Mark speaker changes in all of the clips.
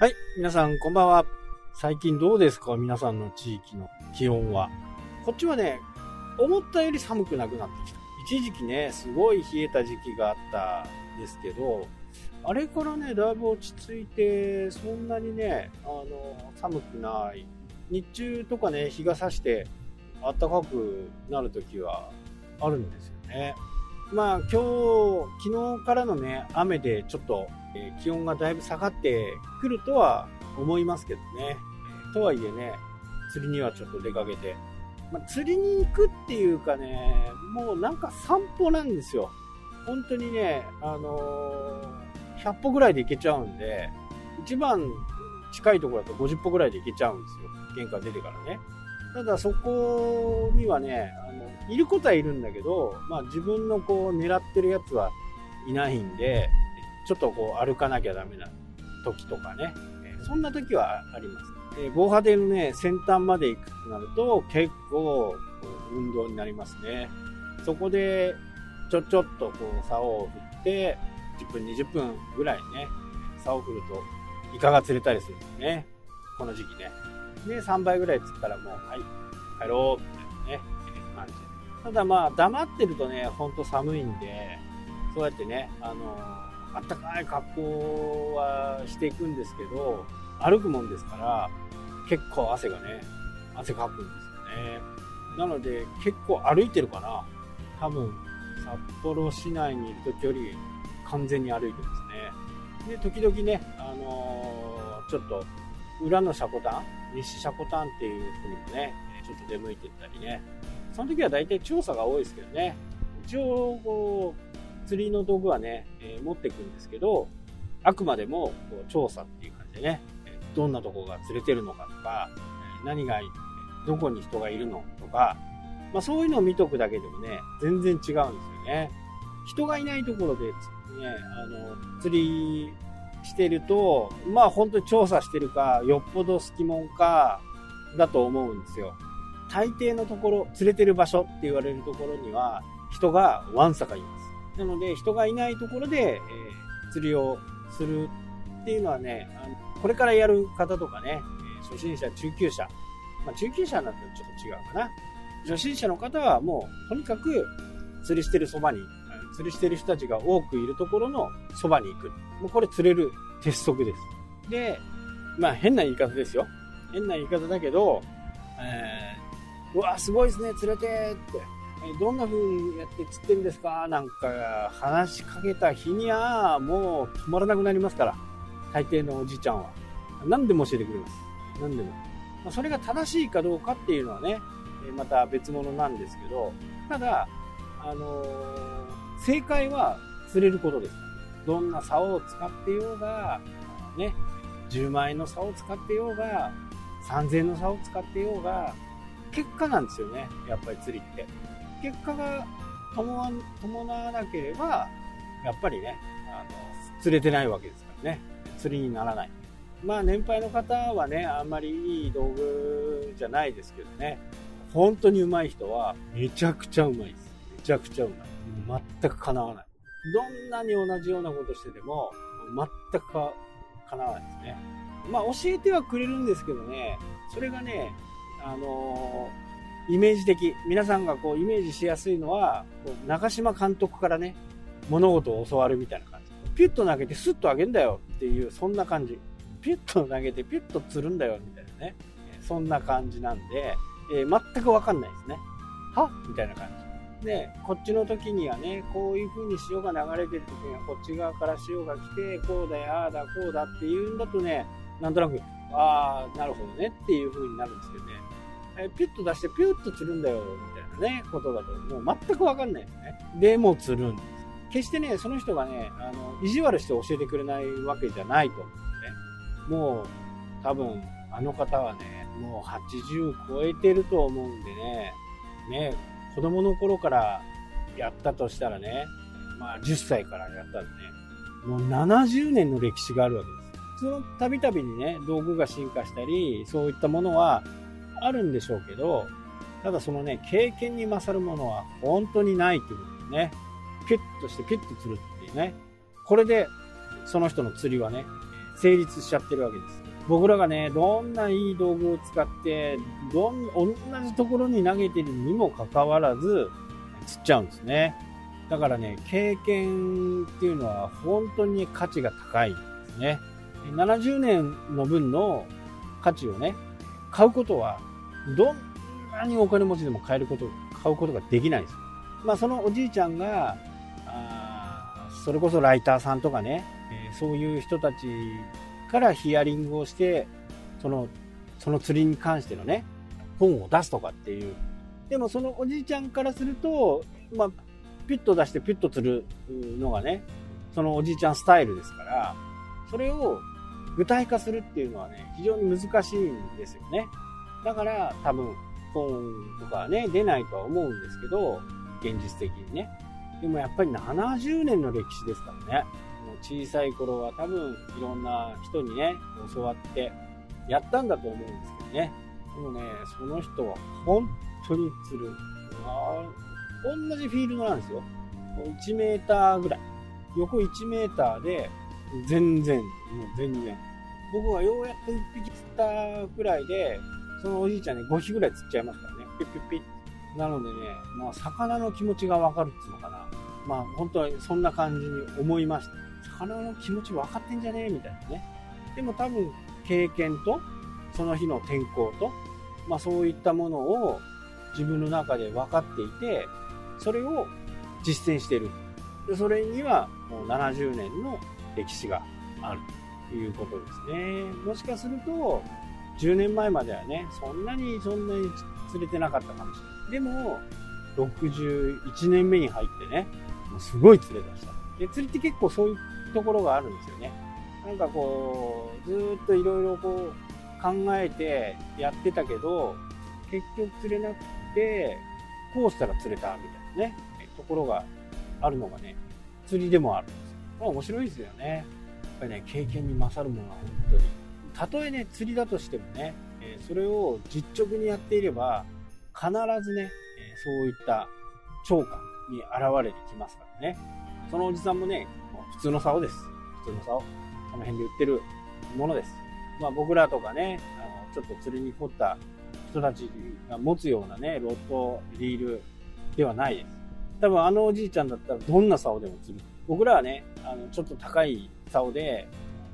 Speaker 1: はい、皆さんこんばんは。最近どうですか？皆さんの地域の気温は。こっちはね、思ったより寒くなくなってきた。一時期ね、すごい冷えた時期があったんですけど、あれからね、だいぶ落ち着いて、そんなにね、あの、寒くない。日中とかね、日が差して暖かくなる時はあるんですよね。まあ今日、昨日からのね、雨でちょっと、えー気温がだいぶ下がってくるとは思いますけどね。とはいえね、釣りにはちょっと出かけて。まあ、釣りに行くっていうかね、もうなんか散歩なんですよ。本当にね、あのー100歩ぐらいで行けちゃうんで、一番近いところだと50歩ぐらいで行けちゃうんですよ。玄関出てからね。ただそこにはね、あの、いることはいるんだけど、まあ自分のこう狙ってるやつはいないんで、ちょっとこう歩かなきゃダメな時とかね、えそんな時はあります。え防波堤のね、先端まで行くとなると結構運動になりますね。そこでちょちょっとこう竿を振って、10分20分ぐらいね、竿を振るとイカが釣れたりするんですね。この時期ね。で、3倍ぐらい釣ったらもう、はい、帰ろう、みたいなね、感じ。ただまあ、黙ってるとね、ほんと寒いんで、そうやってね、あのーあったかい格好はしていくんですけど、歩くもんですから、結構汗がね、汗かくんですよね。なので、結構歩いてるかな。多分、札幌市内にいる時より完全に歩いてますね。で、時々ね、あのーちょっと、裏の車庫端、西車庫端っていうふうにもね、ちょっと出向いてったりね。その時は大体調査が多いですけどね。一応、こう、釣りの道具はね、えー持っていくんですけど、あくまでもこう調査っていう感じでね、どんなとこが釣れてるのかとか、え何が、どこに人がいるのとか、まあそういうのを見とくだけでもね、全然違うんですよね。人がいないところで、ね、あの、釣りしてると、まあ本当に調査してるか、よっぽど隙間か、だと思うんですよ。大抵のところ、釣れてる場所って言われるところには、人がわんさかいます。なので、人がいないところで、えー釣りをするっていうのはね、あのこれからやる方とかね、え初心者、中級者、まあ、中級者になったらちょっと違うかな。初心者の方はもう、とにかく釣りしてるそばに、釣りしてる人たちが多くいるところのそばに行く。もうこれ釣れる鉄則です。で、まあ変な言い方ですよ。変な言い方だけど、えーうわ、すごいですね、釣れてって。どんな風にやって釣ってんですか？なんか話しかけた日にはもう止まらなくなりますから。大抵のおじいちゃんは。何でも教えてくれます。何でも。まそれが正しいかどうかっていうのはね、また別物なんですけど、ただ、あのー正解は釣れることです。どんな竿を使ってようが、ね、10万円の竿を使ってようが、3000円の竿を使ってようが、結果なんですよね、やっぱり釣りって。結果が伴わなければ、やっぱりね、あの、釣れてないわけですからね。釣りにならない。まあ、年配の方はね、あんまりいい道具じゃないですけどね、本当に上手い人は、めちゃくちゃ上手いです。めちゃくちゃ上手い。全く叶わない。どんなに同じようなことしてても、全くか叶わないですね。まあ、教えてはくれるんですけどね、それがね、あのーイメージ的。皆さんがこう、イメージしやすいのは、こう中島監督からね、物事を教わるみたいな感じ。ピュッと投げてスッと上げんだよっていう、そんな感じ。ピュッと投げてピュッと釣るんだよみたいなね。えーそんな感じなんで、えー全くわかんないですね。は？みたいな感じ。で、こっちの時にはね、こういう風に潮が流れてる時には、こっち側から潮が来て、こうだよ、ああだ、こうだっていうんだとね、なんとなく、ああ、なるほどねっていう風になるんですけどね、えピュッと出してピュッと釣るんだよ、みたいなね、ことだと、もう全くわかんないですね。でも釣るんです。決してね、その人がね、あの、意地悪して教えてくれないわけじゃないと思うんでね。もう、多分、あの方はね、もう80超えてると思うんでね、ね、子供の頃からやったとしたらね、まあ10歳からやったらね、もう70年の歴史があるわけです。そのたびたびにね、道具が進化したり、そういったものはあるんでしょうけど、ただそのね、経験に勝るものは本当にないということでね。ピュッとしてピュッと釣るっていうね。これで、その人の釣りはね、成立しちゃってるわけです。僕らがね、どんないい道具を使って、どん、同じところに投げてるにもかかわらず、釣っちゃうんですね。だからね、経験っていうのは本当に価値が高いんですね。70年の分の価値をね、買うことは、どんなにお金持ちでも買えること、買うことができないんです。まあ、そのおじいちゃんが、あそれこそライターさんとかね、え、そういう人たちからヒアリングをして、その、その釣りに関してのね、本を出すとかっていう。でもそのおじいちゃんからすると、まあ、ピュッと出してピュッと釣るのがね、そのおじいちゃんスタイルですから、それを具体化するっていうのはね、非常に難しいんですよね。だから多分本とかね、出ないとは思うんですけど、現実的にね。でもやっぱり70年の歴史ですからね。もう小さい頃は多分いろんな人にね、教わってやったんだと思うんですけどね。でもね、その人は本当に釣る。あ同じフィールドなんですよ。1メーターぐらい。横1メーターで、全然、もう全然。僕はようやっと1匹釣ったぐらいで、そのおじいちゃんね、5匹ぐらい釣っちゃいますからね。ピッピッピッ。なのでね、まあ、魚の気持ちがわかるっていうのかな。まあ、本当にそんな感じに思いました。魚の気持ち分かってんじゃねえみたいなね。でも多分、経験と、その日の天候と、まあそういったものを自分の中で分かっていて、それを実践している。でそれにはもう70年の歴史があるということですね。もしかすると、10年前まではね、そんなにそんなに釣れてなかったかもしれない。でも、61年目に入ってね、もうすごい釣れ出した。で、釣りって結構そういうところがあるんですよね。なんかこう、ずっといろいろこう考えてやってたけど、結局釣れなくて、こうしたら釣れたみたいなね、ところがあるのがね、釣りでもあるんですよ。ま面白いですよね。やっぱりね、経験に勝るものは本当に。たとえね、釣りだとしてもね、えそれを実直にやっていれば、必ずね、えそういった聴感に現れてきますからね。そのおじさんもね、普通の竿です。普通の竿。この辺で売ってるものです。まあ僕らとかね、あのちょっと釣りに凝った人たちが持つようなね、ロッド、リールではないです。多分あのおじいちゃんだったらどんな竿でも釣る。僕らはね、あの、ちょっと高い竿で、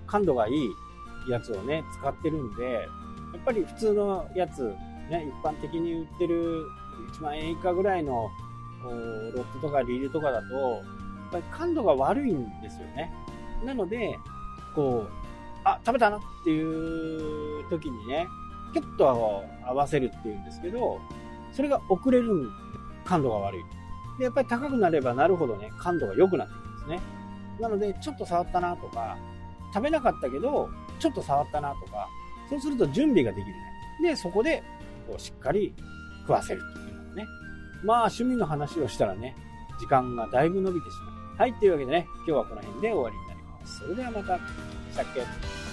Speaker 1: 感度がいいやつをね、使ってるんで、やっぱり普通のやつ、ね、一般的に売ってる1万円以下ぐらいのロッドとかリールとかだと、やっぱり感度が悪いんですよね。なので、こう、あ、食べたなっていう時にね、キュッと合わせるっていうんですけど、それが遅れるんで感度が悪い。で、やっぱり高くなればなるほどね、感度が良くなってくるんですね。なので、ちょっと触ったなとか、食べなかったけど、ちょっと触ったなとか、そうすると準備ができるね。で、そこで、こう、しっかり食わせるというのがね。まあ、趣味の話をしたらね、時間がだいぶ伸びてしまう。はい、というわけでね、今日はこの辺で終わりになります。それではまた、さっき